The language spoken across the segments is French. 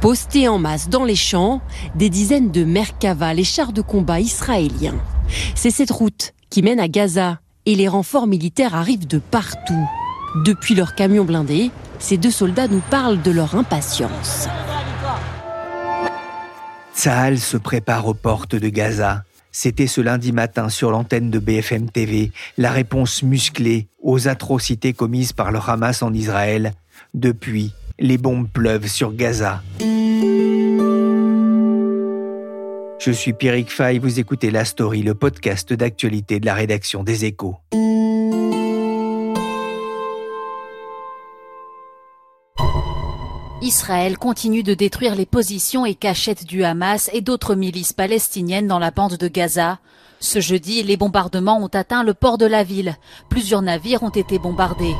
Postés en masse dans les champs, des dizaines de Merkava, les chars de combat israéliens. C'est cette route qui mène à Gaza et les renforts militaires arrivent de partout. Depuis leur camion blindé, ces deux soldats nous parlent de leur impatience. Tsahal se prépare aux portes de Gaza. C'était ce lundi matin sur l'antenne de BFM TV, la réponse musclée aux atrocités commises par le Hamas en Israël. Depuis, les bombes pleuvent sur Gaza. Je suis Pierrick Fay, vous écoutez La Story, le podcast d'actualité de la rédaction des Échos. Israël continue de détruire les positions et cachettes du Hamas et d'autres milices palestiniennes dans la bande de Gaza. Ce jeudi, les bombardements ont atteint le port de la ville. Plusieurs navires ont été bombardés.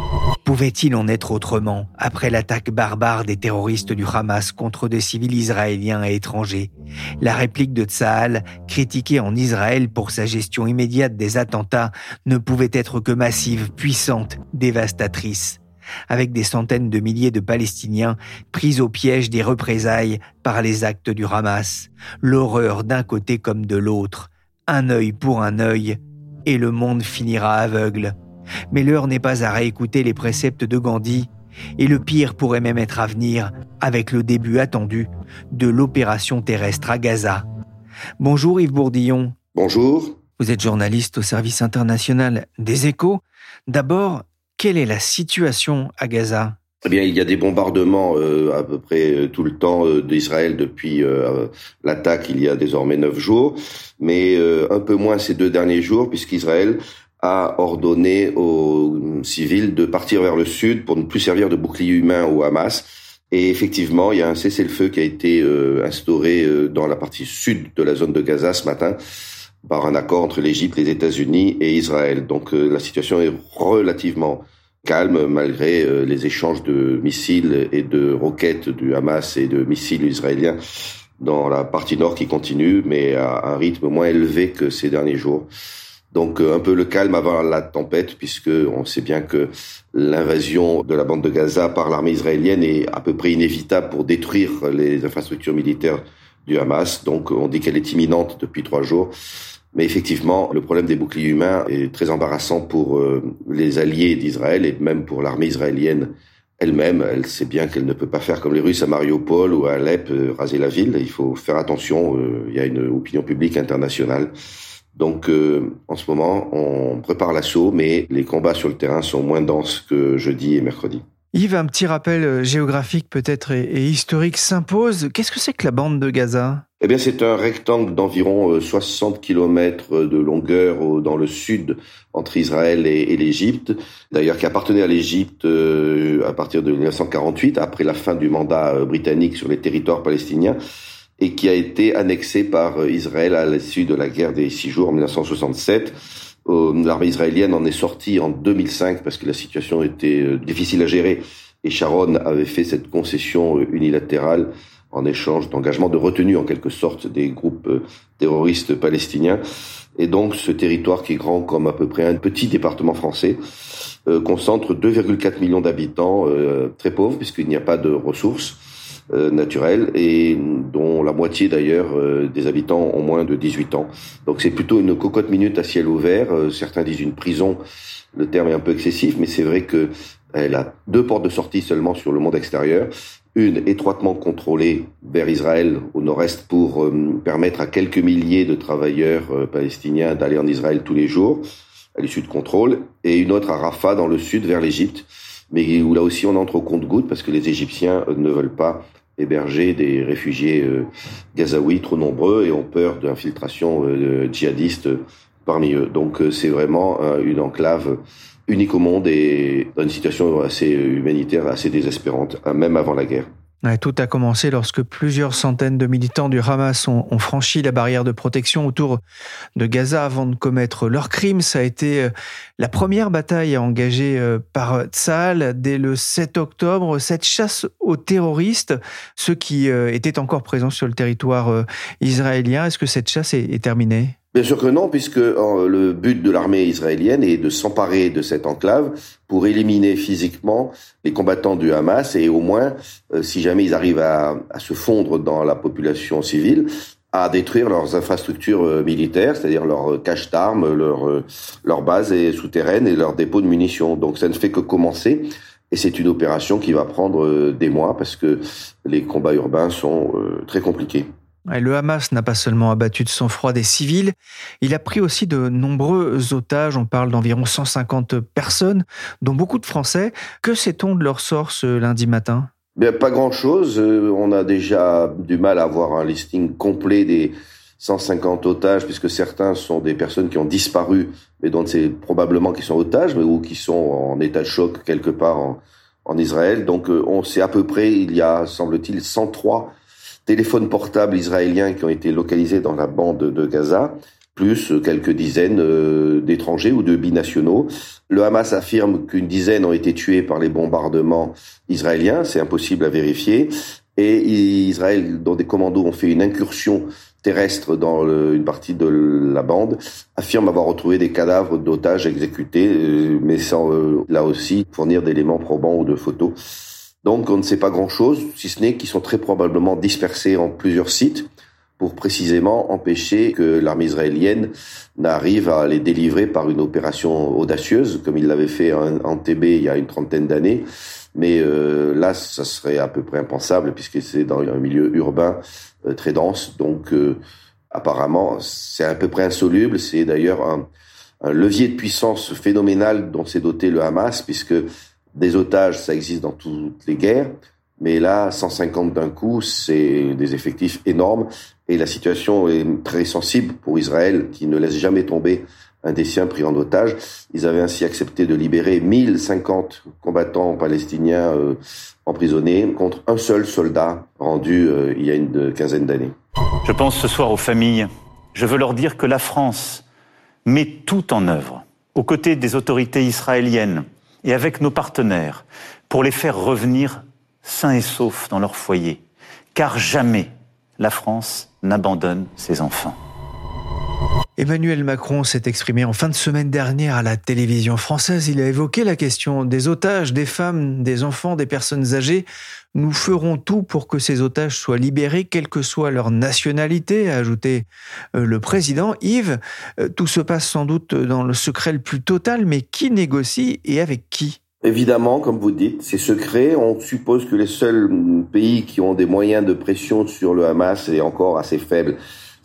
Pouvait-il en être autrement après l'attaque barbare des terroristes du Hamas contre des civils israéliens et étrangers? La réplique de Tsahal, critiquée en Israël pour sa gestion immédiate des attentats, ne pouvait être que massive, puissante, dévastatrice avec des centaines de milliers de Palestiniens pris au piège des représailles par les actes du Hamas, l'horreur d'un côté comme de l'autre, un œil pour un œil, et le monde finira aveugle. Mais l'heure n'est pas à réécouter les préceptes de Gandhi, et le pire pourrait même être à venir avec le début attendu de l'opération terrestre à Gaza. Bonjour Yves Bourdillon. Bonjour. Vous êtes journaliste au service international des échos. D'abord, quelle est la situation à Gaza? Eh bien, il y a des bombardements euh, à peu près euh, tout le temps euh, d'Israël depuis l'attaque il y a désormais neuf jours, mais un peu moins ces deux derniers jours, puisqu'Israël a ordonné aux civils de partir vers le sud pour ne plus servir de bouclier humain au Hamas. Et effectivement, il y a un cessez-le-feu qui a été instauré dans la partie sud de la zone de Gaza ce matin par un accord entre l'Égypte, les États-Unis et Israël. Donc euh, la situation est relativement calme malgré euh, les échanges de missiles et de roquettes du Hamas et de missiles israéliens dans la partie nord qui continue, mais à un rythme moins élevé que ces derniers jours. Donc euh, un peu le calme avant la tempête, puisque on sait bien que l'invasion de la bande de Gaza par l'armée israélienne est à peu près inévitable pour détruire les infrastructures militaires du Hamas. Donc on dit qu'elle est imminente depuis trois jours. Mais effectivement, le problème des boucliers humains est très embarrassant pour euh, les alliés d'Israël et même pour l'armée israélienne elle-même. Elle sait bien qu'elle ne peut pas faire comme les Russes à Mariupol ou à Alep, euh, raser la ville. Il faut faire attention. Euh, il y a une opinion publique internationale. Donc, en ce moment, on prépare l'assaut, mais les combats sur le terrain sont moins denses que jeudi et mercredi. Yves, un petit rappel géographique peut-être et, historique s'impose. Qu'est-ce que c'est que la bande de Gaza? Eh bien, c'est un rectangle d'environ 60 euh, km de longueur dans le sud entre Israël et, l'Égypte. D'ailleurs, qui appartenait à l'Égypte euh, à partir de 1948, après la fin du mandat britannique sur les territoires palestiniens, et qui a été annexé par Israël à l'issue de la guerre des six jours en 1967. Euh, l'armée israélienne en est sortie en 2005 parce que la situation était euh, difficile à gérer et Sharon avait fait cette concession euh, unilatérale en échange d'engagement de retenue en quelque sorte des groupes terroristes palestiniens. Et donc ce territoire qui est grand comme à peu près un petit département français concentre 2,4 millions d'habitants très pauvres puisqu'il n'y a pas de ressources euh, naturelle et dont la moitié d'ailleurs euh, des habitants ont moins de 18 ans. Donc c'est plutôt une cocotte minute à ciel ouvert. Euh, certains disent une prison. Le terme est un peu excessif, mais c'est vrai que elle a deux portes de sortie seulement sur le monde extérieur. Une étroitement contrôlée vers Israël au nord-est pour permettre à quelques milliers de travailleurs palestiniens d'aller en Israël tous les jours à l'issue de contrôle, et une autre à Rafah dans le sud vers l'Égypte, mais où là aussi on entre au compte-goutte parce que les Égyptiens ne veulent pas héberger des réfugiés euh, gazaouis trop nombreux et ont peur d'infiltration euh, djihadiste parmi eux. Donc euh, c'est vraiment une enclave unique au monde et dans une situation assez humanitaire, assez désespérante, même avant la guerre tout a commencé lorsque plusieurs centaines de militants du Hamas ont, franchi la barrière de protection autour de Gaza avant de commettre leur crime. Ça a été euh, la première bataille engagée euh, par Tsahal dès le 7 octobre. Cette chasse aux terroristes, ceux qui euh, étaient encore présents sur le territoire israélien, est-ce que cette chasse est terminée? Bien sûr que non, puisque le but de l'armée israélienne est de s'emparer de cette enclave pour éliminer physiquement les combattants du Hamas et au moins, euh, si jamais ils arrivent à, se fondre dans la population civile, à détruire leurs infrastructures euh, militaires, c'est-à-dire leurs euh, caches d'armes, leurs leur bases souterraines et leurs dépôts de munitions. Donc ça ne fait que commencer. Et c'est une opération qui va prendre des mois parce que les combats urbains sont très compliqués. Le Hamas n'a pas seulement abattu de sang-froid des civils, il a pris aussi de nombreux otages. On parle d'environ 150 personnes, dont beaucoup de Français. Que sait-on de leur sort ce lundi matin? Pas grand-chose. Euh, on a déjà du mal à avoir un listing complet des 150 otages, puisque certains sont des personnes qui ont disparu, mais dont c'est probablement qui sont otages, mais ou qui sont en état de choc quelque part en, en Israël. Donc euh, on sait à peu près, il y a, semble-t-il, 103 téléphones portables israéliens qui ont été localisés dans la bande de Gaza, plus quelques dizaines euh, d'étrangers ou de binationaux. Le Hamas affirme qu'une dizaine ont été tués par les bombardements israéliens, c'est impossible à vérifier. Et Israël, dont des commandos ont fait une incursion terrestre dans une partie de la bande, affirme avoir retrouvé des cadavres d'otages exécutés, euh, mais sans euh, là aussi fournir d'éléments probants ou de photos. Donc on ne sait pas grand-chose, si ce n'est qu'ils sont très probablement dispersés en plusieurs sites pour précisément empêcher que l'armée israélienne n'arrive à les délivrer par une opération audacieuse, comme il l'avait fait en, TB il y a une trentaine d'années. Mais euh, là, ça serait à peu près impensable, puisque c'est dans un milieu urbain euh, très dense. Donc euh, apparemment, c'est à peu près insoluble. C'est d'ailleurs un, un levier de puissance phénoménal dont s'est doté le Hamas, puisque des otages, ça existe dans toutes les guerres, mais là, 150 d'un coup, c'est des effectifs énormes et la situation est très sensible pour Israël qui ne laisse jamais tomber un des siens pris en otage. Ils avaient ainsi accepté de libérer 1050 combattants palestiniens euh, emprisonnés contre un seul soldat rendu euh, il y a une quinzaine d'années. Je pense ce soir aux familles. Je veux leur dire que la France met tout en œuvre aux côtés des autorités israéliennes et avec nos partenaires pour les faire revenir sains et saufs dans leur foyer. Car jamais la France n'abandonne ses enfants. Emmanuel Macron s'est exprimé en fin de semaine dernière à la télévision française. Il a évoqué la question des otages, des femmes, des enfants, des personnes âgées. Nous ferons tout pour que ces otages soient libérés, quelle que soit leur nationalité, a ajouté euh, le président. Yves, euh, tout se passe sans doute dans le secret le plus total, mais qui négocie et avec qui? Évidemment, comme vous dites, c'est secret. On suppose que les seuls pays qui ont des moyens de pression sur le Hamas est encore assez faible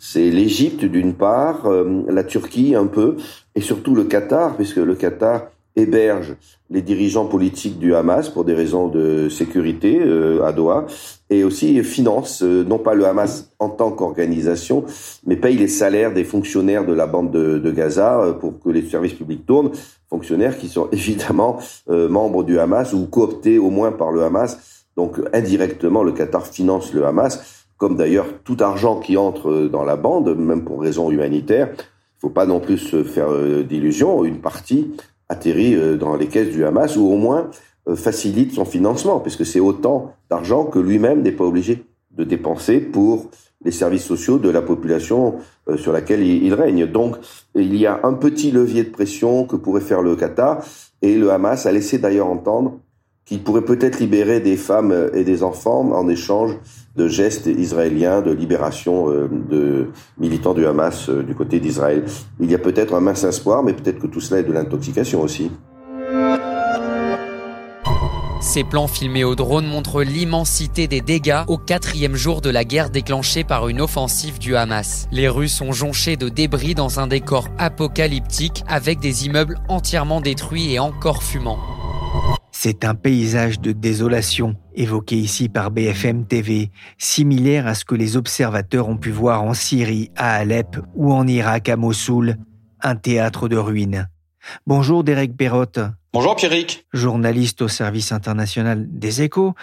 c'est l'Égypte d'une part, euh, la Turquie un peu, et surtout le Qatar, puisque le Qatar héberge les dirigeants politiques du Hamas pour des raisons de sécurité euh, à Doha, et aussi finance, euh, non pas le Hamas en tant qu'organisation, mais paye les salaires des fonctionnaires de la bande de, Gaza pour que les services publics tournent, fonctionnaires qui sont évidemment membres du Hamas ou cooptés au moins par le Hamas. Donc indirectement, le Qatar finance le Hamas comme d'ailleurs tout argent qui entre dans la bande, même pour raison humanitaire, il faut pas non plus se faire euh, d'illusions, une partie atterrit euh, dans les caisses du Hamas ou au moins euh, facilite son financement, puisque c'est autant d'argent que lui-même n'est pas obligé de dépenser pour les services sociaux de la population sur laquelle il règne. Donc il y a un petit levier de pression que pourrait faire le Qatar, et le Hamas a laissé d'ailleurs entendre qu'il pourrait peut-être libérer des femmes et des enfants en échange de gestes israéliens de libération euh, de militants du Hamas euh, du côté d'Israël. Il y a peut-être un mince espoir, mais peut-être que tout cela est de l'intoxication aussi. Ces plans filmés au drone montrent l'immensité des dégâts au quatrième jour de la guerre déclenchée par une offensive du Hamas. Les rues sont jonchées de débris dans un décor apocalyptique avec des immeubles entièrement détruits et encore fumants. C'est un paysage de désolation évoqué ici par BFM TV, similaire à ce que les observateurs ont pu voir en Syrie, à Alep ou en Irak, à Mossoul, un théâtre de ruines. Bonjour Derek Perrotte. Bonjour Pierrick. Journaliste au service international des échos.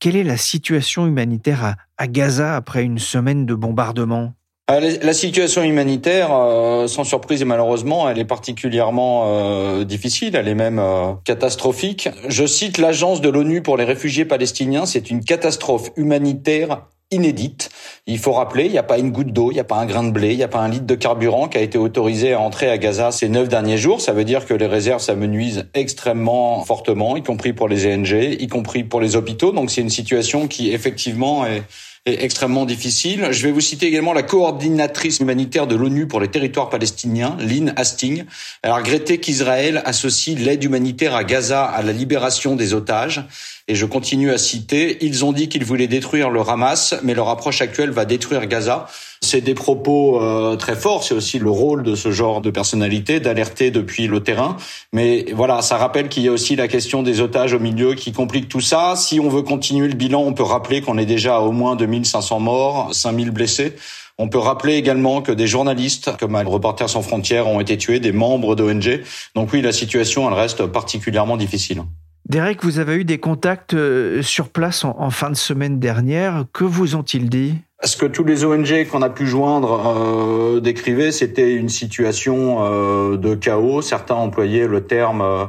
Quelle est la situation humanitaire à, Gaza après une semaine de bombardements? La situation humanitaire, euh, sans surprise et malheureusement, elle est particulièrement euh, difficile, elle est même catastrophique. Je cite l'agence de l'ONU pour les réfugiés palestiniens, c'est une catastrophe humanitaire inédite. Il faut rappeler, il n'y a pas une goutte d'eau, il n'y a pas un grain de blé, il n'y a pas un litre de carburant qui a été autorisé à entrer à Gaza ces neuf derniers jours. Ça veut dire que les réserves s'amenuisent extrêmement fortement, y compris pour les ONG, y compris pour les hôpitaux. Donc c'est une situation qui effectivement est extrêmement difficile. Je vais vous citer également la coordinatrice humanitaire de l'ONU pour les territoires palestiniens, Lynn Hastings. Elle a regretté qu'Israël associe l'aide humanitaire à Gaza à la libération des otages. Et je continue à citer, ils ont dit qu'ils voulaient détruire le Hamas, mais leur approche actuelle va détruire Gaza. C'est des propos euh, très forts, c'est aussi le rôle de ce genre de personnalité d'alerter depuis le terrain. Mais voilà, ça rappelle qu'il y a aussi la question des otages au milieu qui complique tout ça. Si on veut continuer le bilan, on peut rappeler qu'on est déjà à au moins 2500 morts, 5000 blessés. On peut rappeler également que des journalistes, comme Reporters sans frontières, ont été tués, des membres d'ONG. Donc oui, la situation, elle reste particulièrement difficile. Derek, vous avez eu des contacts euh, sur place en, fin de semaine dernière. Que vous ont-ils dit? Ce que tous les ONG qu'on a pu joindre euh, décrivaient, c'était une situation euh, de chaos. Certains employaient le terme euh,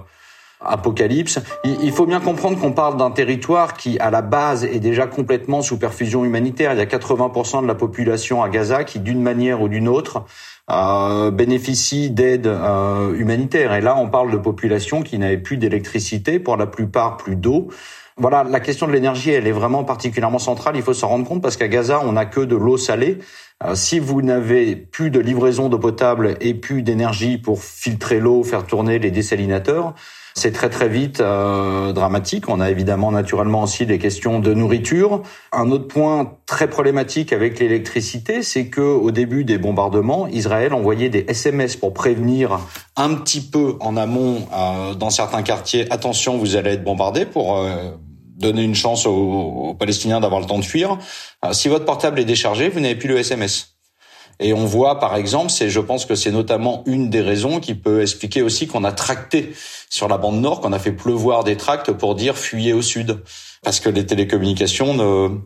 apocalypse. Il, faut bien comprendre qu'on parle d'un territoire qui, à la base, est déjà complètement sous perfusion humanitaire. Il y a 80% de la population à Gaza qui, d'une manière ou d'une autre, euh, bénéficie d'aide euh, humanitaire. Et là, on parle de populations qui n'avaient plus d'électricité, pour la plupart plus d'eau. Voilà, la question de l'énergie, elle est vraiment particulièrement centrale. Il faut s'en rendre compte parce qu'à Gaza, on n'a que de l'eau salée. Euh, si vous n'avez plus de livraison d'eau potable et plus d'énergie pour filtrer l'eau, faire tourner les désalinateurs, c'est très très vite euh, dramatique. On a évidemment naturellement aussi des questions de nourriture. Un autre point très problématique avec l'électricité, c'est que au début des bombardements, Israël envoyait des SMS pour prévenir un petit peu en amont euh, dans certains quartiers attention, vous allez être bombardé pour euh, donner une chance aux, aux Palestiniens d'avoir le temps de fuir. si votre portable est déchargé, vous n'avez plus le SMS. Et on voit, par exemple, c'est, je pense que c'est notamment une des raisons qui peut expliquer aussi qu'on a tracté sur la bande nord, qu'on a fait pleuvoir des tracts pour dire fuyez au sud, parce que les télécommunications ne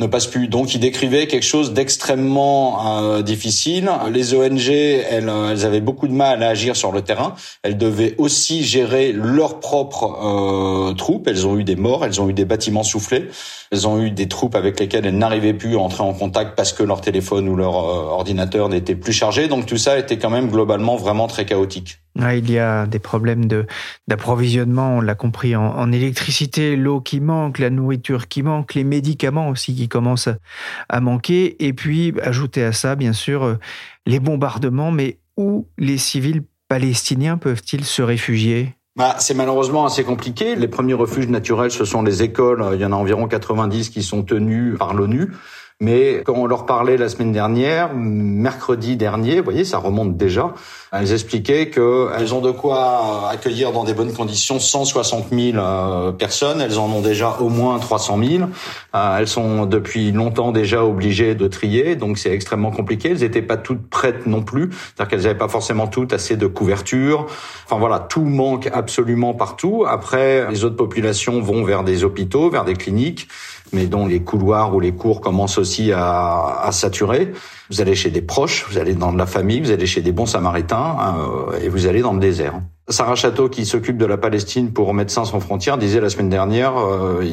ne passe plus. Donc, il décrivait quelque chose d'extrêmement euh, difficile. Les ONG, elles, elles avaient beaucoup de mal à agir sur le terrain. Elles devaient aussi gérer leurs propres euh, troupes. Elles ont eu des morts, elles ont eu des bâtiments soufflés, elles ont eu des troupes avec lesquelles elles n'arrivaient plus à entrer en contact parce que leur téléphone ou leur euh, ordinateur n'était plus chargé. Donc, tout ça était quand même globalement vraiment très chaotique. Il y a des problèmes d'approvisionnement, on l'a compris, en, électricité, l'eau qui manque, la nourriture qui manque, les médicaments aussi qui commence à manquer. Et puis, ajouter à ça, bien sûr, euh, les bombardements, mais où les civils palestiniens peuvent-ils se réfugier? Bah, c'est malheureusement assez compliqué. Les premiers refuges naturels, ce sont les écoles. Il y en a environ 90 qui sont tenus par l'ONU. Mais quand on leur parlait la semaine dernière, mercredi dernier, vous voyez, ça remonte déjà, elles expliquaient qu'elles ont de quoi accueillir dans des bonnes conditions 160 000 euh, personnes. Elles en ont déjà au moins 300 000. Euh, elles sont depuis longtemps déjà obligées de trier, donc c'est extrêmement compliqué. Elles n'étaient pas toutes prêtes non plus, c'est-à-dire qu'elles n'avaient pas forcément toutes assez de couverture. Enfin voilà, tout manque absolument partout. Après, les autres populations vont vers des hôpitaux, vers des cliniques mais dont les couloirs ou les cours commencent aussi à, à, saturer. Vous allez chez des proches, vous allez dans de la famille, vous allez chez des bons samaritains euh, et vous allez dans le désert. Sarah Château, qui s'occupe de la Palestine pour Médecins sans frontières, disait la semaine dernière euh,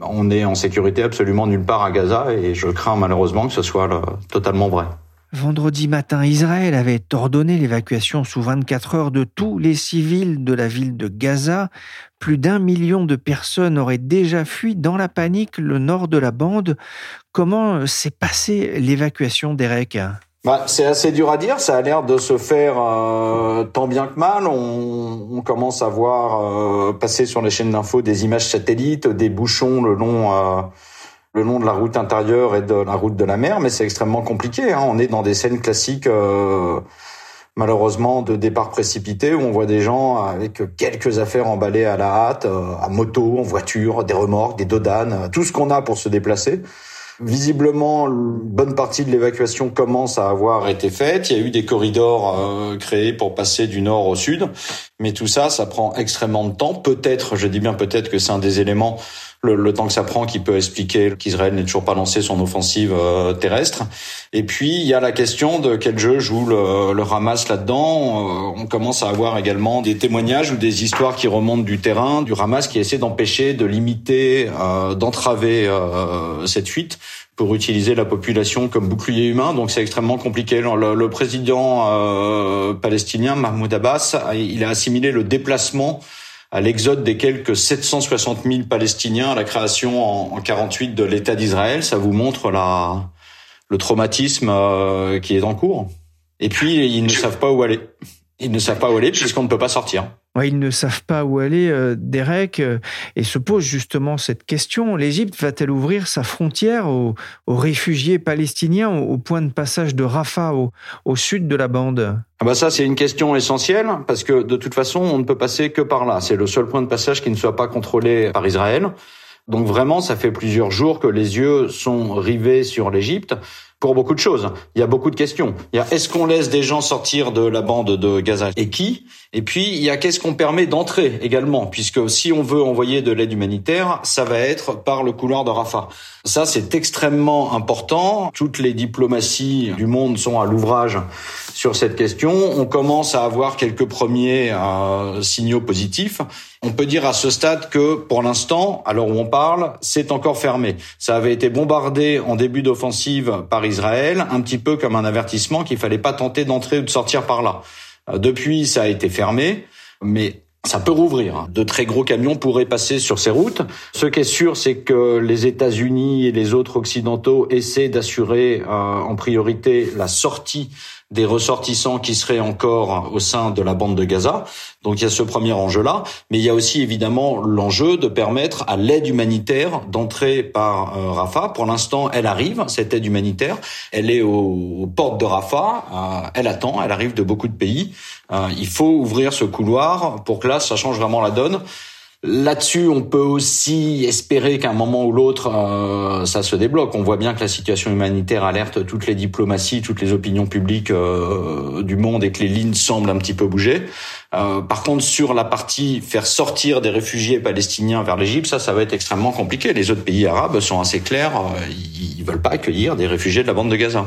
on est en sécurité absolument nulle part à Gaza et je crains malheureusement que ce soit totalement vrai. Vendredi matin, Israël avait ordonné l'évacuation sous 24 heures de tous les civils de la ville de Gaza. Plus d'un million de personnes auraient déjà fui dans la panique le nord de la bande. Comment s'est passée l'évacuation d'Erek? Bah, c'est assez dur à dire. Ça a l'air de se faire euh, tant bien que mal. On, commence à voir euh, passer sur les chaînes d'infos des images satellites, des bouchons le long euh, le long de la route intérieure et de la route de la mer, mais c'est extrêmement compliqué. Hein. On est dans des scènes classiques, euh, malheureusement, de départ précipité, où on voit des gens avec quelques affaires emballées à la hâte, euh, à moto, en voiture, des remorques, des dodanes, tout ce qu'on a pour se déplacer. Visiblement, une bonne partie de l'évacuation commence à avoir été faite. Il y a eu des corridors euh, créés pour passer du nord au sud, mais tout ça, ça prend extrêmement de temps. Peut-être, je dis bien peut-être que c'est un des éléments le, temps que ça prend qui peut expliquer qu'Israël n'ait toujours pas lancé son offensive euh, terrestre. Et puis il y a la question de quel jeu joue le, le là-dedans. Euh, on commence à avoir également des témoignages ou des histoires qui remontent du terrain du Hamas qui essaie d'empêcher, de limiter, euh, d'entraver cette fuite pour utiliser la population comme bouclier humain. Donc c'est extrêmement compliqué. Le, le président palestinien Mahmoud Abbas, il a assimilé le déplacement à l'exode des quelques 760 000 Palestiniens à la création en, en 48 de l'État d'Israël. Ça vous montre la, le traumatisme euh, qui est en cours. Et puis, ils ne savent pas où aller. Ils ne savent pas où aller puisqu'on ne peut pas sortir. Ils ne savent pas où aller, euh, Derek, euh, et se pose justement cette question. L'Égypte va-t-elle ouvrir sa frontière aux, réfugiés palestiniens au, point de passage de Rafah, au, au sud de la bande? Ah bah ça c'est une question essentielle parce que de toute façon on ne peut passer que par là. C'est le seul point de passage qui ne soit pas contrôlé par Israël. Donc vraiment ça fait plusieurs jours que les yeux sont rivés sur l'Égypte pour beaucoup de choses. Il y a beaucoup de questions. Il y a est-ce qu'on laisse des gens sortir de la bande de Gaza? Et qui? Et puis il y a qu'est-ce qu'on permet d'entrer également, puisque si on veut envoyer de l'aide humanitaire, ça va être par le couloir de Rafah. Ça c'est extrêmement important. Toutes les diplomaties du monde sont à l'ouvrage sur cette question. On commence à avoir quelques premiers euh, signaux positifs. On peut dire à ce stade que pour l'instant, à l'heure où on parle, c'est encore fermé. Ça avait été bombardé en début d'offensive par Israël, un petit peu comme un avertissement qu'il fallait pas tenter d'entrer ou de sortir par là. Euh, depuis, ça a été fermé, mais ça peut rouvrir. De très gros camions pourraient passer sur ces routes. Ce qui est sûr, c'est que les États-Unis et les autres occidentaux essaient d'assurer euh, en priorité la sortie des ressortissants qui seraient encore au sein de la bande de Gaza. Donc il y a ce premier enjeu-là, mais il y a aussi évidemment l'enjeu de permettre à l'aide humanitaire d'entrer par euh, Rafah. Pour l'instant, elle arrive, cette aide humanitaire. Elle est aux, portes de Rafah, euh, elle attend, elle arrive de beaucoup de pays. Euh, il faut ouvrir ce couloir pour que là, ça change vraiment la donne. Là-dessus, on peut aussi espérer qu'à un moment ou l'autre, euh, ça se débloque. On voit bien que la situation humanitaire alerte toutes les diplomaties, toutes les opinions publiques euh, du monde et que les lignes semblent un petit peu bouger. Euh, par contre, sur la partie faire sortir des réfugiés palestiniens vers l'Égypte, ça, ça va être extrêmement compliqué. Les autres pays arabes sont assez clairs, ils veulent pas accueillir des réfugiés de la bande de Gaza.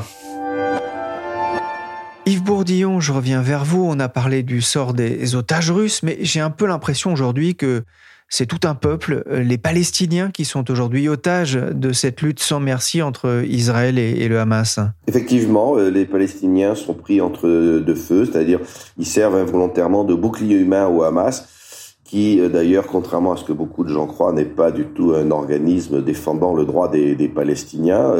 Yves Bourdillon, je reviens vers vous. On a parlé du sort des otages russes, mais j'ai un peu l'impression aujourd'hui que c'est tout un peuple, euh, les Palestiniens, qui sont aujourd'hui otages de cette lutte sans merci entre Israël et, le Hamas. Effectivement, euh, les Palestiniens sont pris entre deux feux, c'est-à-dire ils servent involontairement de bouclier humain au Hamas, qui euh, d'ailleurs, contrairement à ce que beaucoup de gens croient, n'est pas du tout un organisme défendant le droit des, des Palestiniens.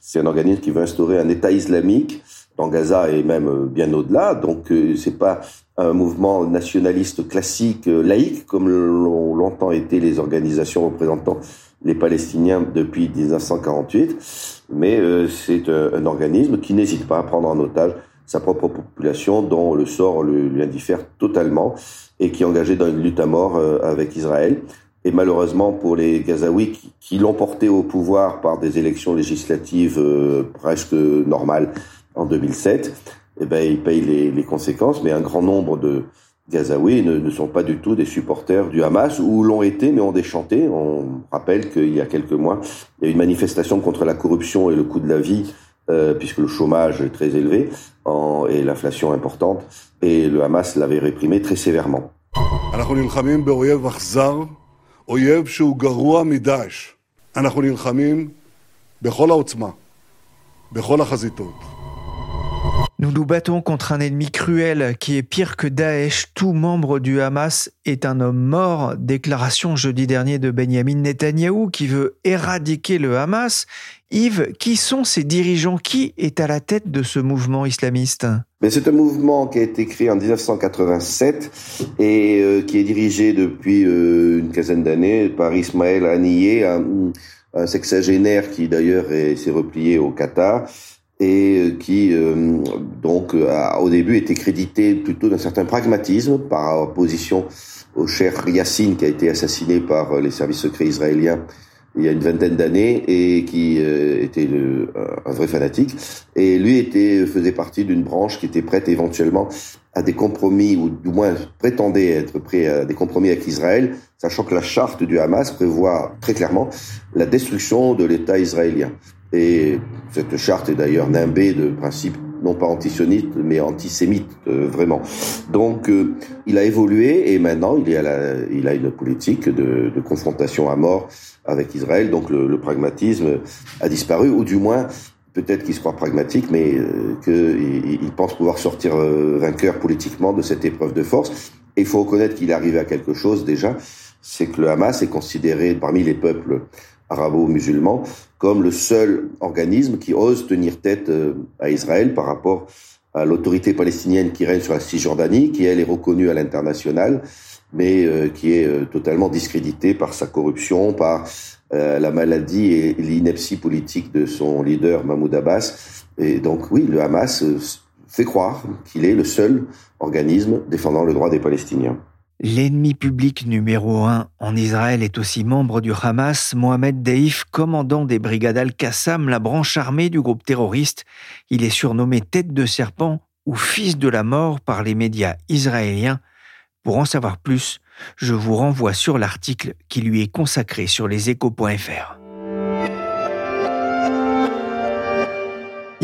C'est un organisme qui veut instaurer un État islamique dans Gaza et même bien au-delà. Donc c'est pas un mouvement nationaliste classique euh, laïque, comme l'ont longtemps été les organisations représentant les Palestiniens depuis 1948, mais euh, c'est un, organisme qui n'hésite pas à prendre en otage sa propre population dont le sort lui, indiffère totalement et qui est engagé dans une lutte à mort euh, avec Israël. Et malheureusement pour les Gazaouis qui, qui l'ont porté au pouvoir par des élections législatives presque normales en 2007, eh ben, ils payent les, les, conséquences, mais un grand nombre de Gazaouis ne, ne, sont pas du tout des supporters du Hamas, ou l'ont été, mais ont déchanté. On rappelle qu'il y a quelques mois, il y a eu une manifestation contre la corruption et le coût de la vie, euh, puisque le chômage est très élevé en, et l'inflation importante, et le Hamas l'avait réprimé très sévèrement. אנחנו נלחמים בכל העוצמה, בכל החזיתות. Nous nous battons contre un ennemi cruel qui est pire que Daesh. Tout membre du Hamas est un homme mort. Déclaration jeudi dernier de Benjamin Netanyahou qui veut éradiquer le Hamas. Yves, qui sont ces dirigeants? Qui est à la tête de ce mouvement islamiste? C'est un mouvement qui a été créé en 1987 et euh, qui est dirigé depuis euh, une quinzaine d'années par Ismaël Haniyeh, un sexagénaire qui d'ailleurs s'est replié au Qatar et euh, qui euh, donc a au début été crédité plutôt d'un certain pragmatisme par opposition au cher Yassine qui a été assassiné par euh, les services secrets israéliens il y a une vingtaine d'années et qui euh, était le, un vrai fanatique. Et lui était faisait partie d'une branche qui était prête éventuellement à des compromis ou du moins prétendait être prêt à des compromis avec Israël, sachant que la charte du Hamas prévoit très clairement la destruction de l'État israélien. Et cette charte est d'ailleurs nimbée de principes non pas antisionistes, mais antisémites, euh, vraiment. Donc, euh, il a évolué et maintenant, il, a une politique de, confrontation à mort avec Israël. Donc, le, pragmatisme a disparu, ou du moins, peut-être qu'il se croit pragmatique, mais euh, qu'il il pense pouvoir sortir vainqueur politiquement de cette épreuve de force. Et il faut reconnaître qu'il est arrivé à quelque chose déjà, c'est que le Hamas est considéré parmi les peuples arabo-musulmans comme le seul organisme qui ose tenir tête euh, à Israël par rapport à l'autorité palestinienne qui règne sur la Cisjordanie, qui elle est reconnue à l'international, mais euh, qui est euh, totalement discréditée par sa corruption, par la maladie et l'ineptie politique de son leader Mahmoud Abbas. Et donc oui, le Hamas fait croire qu'il est le seul organisme défendant le droit des Palestiniens. L'ennemi public numéro un en Israël est aussi membre du Hamas, Mohamed Deif, commandant des brigades Al-Qassam, la branche armée du groupe terroriste. Il est surnommé tête de serpent ou fils de la mort par les médias israéliens. Pour en savoir plus, je vous renvoie sur l'article qui lui est consacré sur leséchos.fr.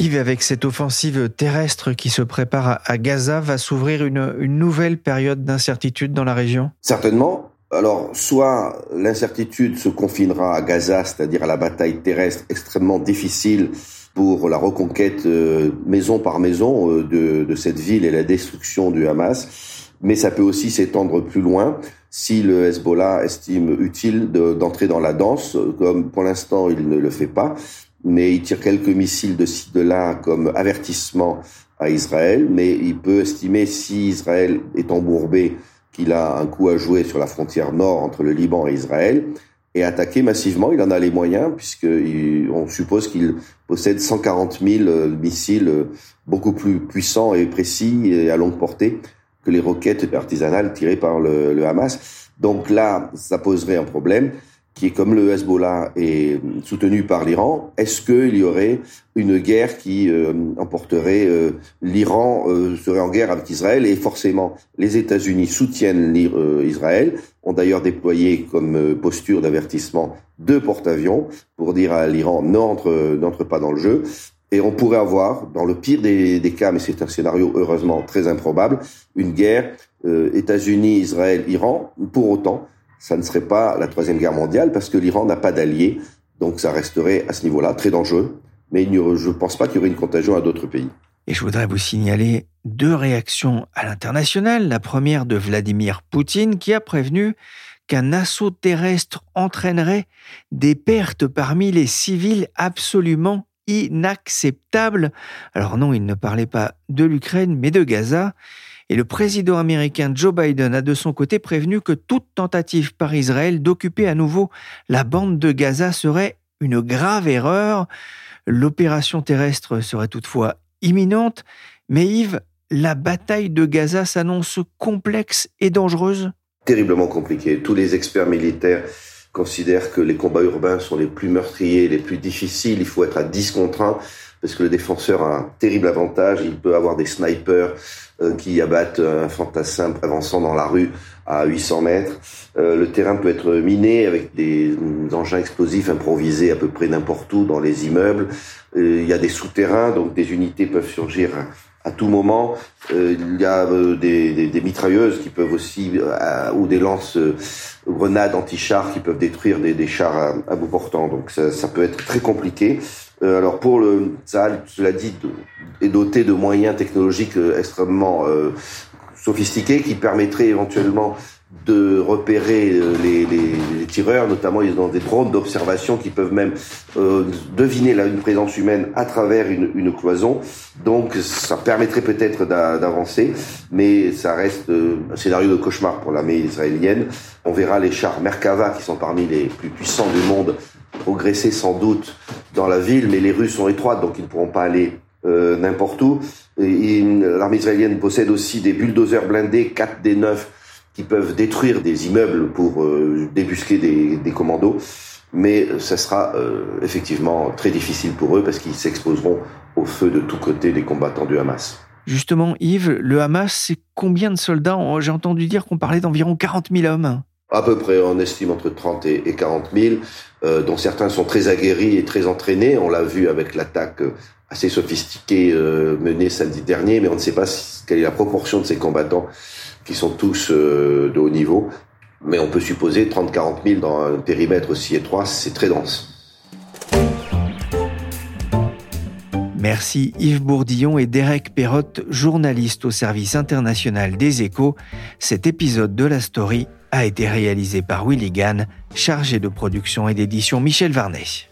Avec cette offensive terrestre qui se prépare à Gaza, va s'ouvrir une, nouvelle période d'incertitude dans la région? Certainement. Alors, soit l'incertitude se confinera à Gaza, c'est-à-dire à la bataille terrestre extrêmement difficile pour la reconquête euh, maison par maison euh, de, cette ville et la destruction du Hamas, mais ça peut aussi s'étendre plus loin si le Hezbollah estime utile d'entrer dans la danse, comme pour l'instant il ne le fait pas mais il tire quelques missiles de ci, de là comme avertissement à Israël, mais il peut estimer si Israël est embourbé qu'il a un coup à jouer sur la frontière nord entre le Liban et Israël et attaquer massivement. Il en a les moyens puisqu'on suppose qu'il possède 140 000 euh, missiles euh, beaucoup plus puissants et précis et à longue portée que les roquettes artisanales tirées par le Hamas. Donc là, ça poserait un problème qui est comme le Hezbollah est soutenu par l'Iran, est-ce qu'il y aurait une guerre qui euh, emporterait euh, l'Iran euh, serait en guerre avec Israël et forcément les États-Unis soutiennent Israël, ont d'ailleurs déployé comme posture d'avertissement deux porte-avions pour dire à l'Iran n'entre n'entre pas dans le jeu. Et on pourrait avoir, dans le pire des, des cas, mais c'est un scénario heureusement très improbable, une guerre États-Unis, Israël, Iran. Pour autant, ça ne serait pas la troisième guerre mondiale parce que l'Iran n'a pas d'alliés, donc ça resterait à ce niveau-là très dangereux. Mais je ne pense pas qu'il y aurait une contagion à d'autres pays. Et je voudrais vous signaler deux réactions à l'international. La première de Vladimir Poutine qui a prévenu qu'un assaut terrestre entraînerait des pertes parmi les civils absolument inacceptables. Alors non, il ne parlait pas de l'Ukraine, mais de Gaza. Et le président américain Joe Biden a de son côté prévenu que toute tentative par Israël d'occuper à nouveau la bande de Gaza serait une grave erreur. L'opération terrestre serait toutefois imminente, mais Yves, la bataille de Gaza s'annonce complexe et dangereuse Terriblement compliquée. Tous les experts militaires considèrent que les combats urbains sont les plus meurtriers, les plus difficiles. Il faut être à 10 contre 1 parce que le défenseur a un terrible avantage. Il peut avoir des snipers euh, qui abattent un fantassin avançant dans la rue à 800 mètres. Euh, le terrain peut être miné avec des engins explosifs improvisés à peu près n'importe où dans les immeubles. Euh, il y a des souterrains, donc des unités peuvent surgir à tout moment. il y a des, des, mitrailleuses qui peuvent aussi, ou des lances grenades anti-chars qui peuvent détruire des, des chars à, bout portant. Donc ça, ça, peut être très compliqué. Euh, alors pour le ça, cela dit, est doté de moyens technologiques euh, extrêmement euh, sophistiqués qui permettraient éventuellement de repérer les, les, les, tireurs, notamment ils ont des drones d'observation qui peuvent même euh, deviner là, une présence humaine à travers une, une cloison. Donc ça permettrait peut-être d'avancer, mais ça reste un scénario de cauchemar pour l'armée israélienne. On verra les chars Merkava qui sont parmi les plus puissants du monde progresser sans doute dans la ville, mais les rues sont étroites, donc ils ne pourront pas aller euh, n'importe où. L'armée israélienne possède aussi des bulldozers blindés, 4 des 9, qui peuvent détruire des immeubles pour euh, débusquer des, des, commandos. mais ça sera effectivement très difficile pour eux parce qu'ils s'exposeront au feu de tous côtés des combattants du Hamas. Justement, Yves, le Hamas, c'est combien de soldats? J'ai entendu dire qu'on parlait d'environ 40 000 hommes. À peu près, on estime entre 30 et 40 000, euh, dont certains sont très aguerris et très entraînés. On l'a vu avec l'attaque euh, assez sophistiquée euh, menée samedi dernier, mais on ne sait pas quelle est la proportion de ces combattants qui sont tous de haut niveau. Mais on peut supposer 30-40 000 dans un périmètre aussi étroit, c'est très dense. Merci Yves Bourdillon et Derek Perrotte, journaliste au service international des échos. Cet épisode de la story a été réalisé par Willy Gann, chargé de production et d'édition Michel Varnet.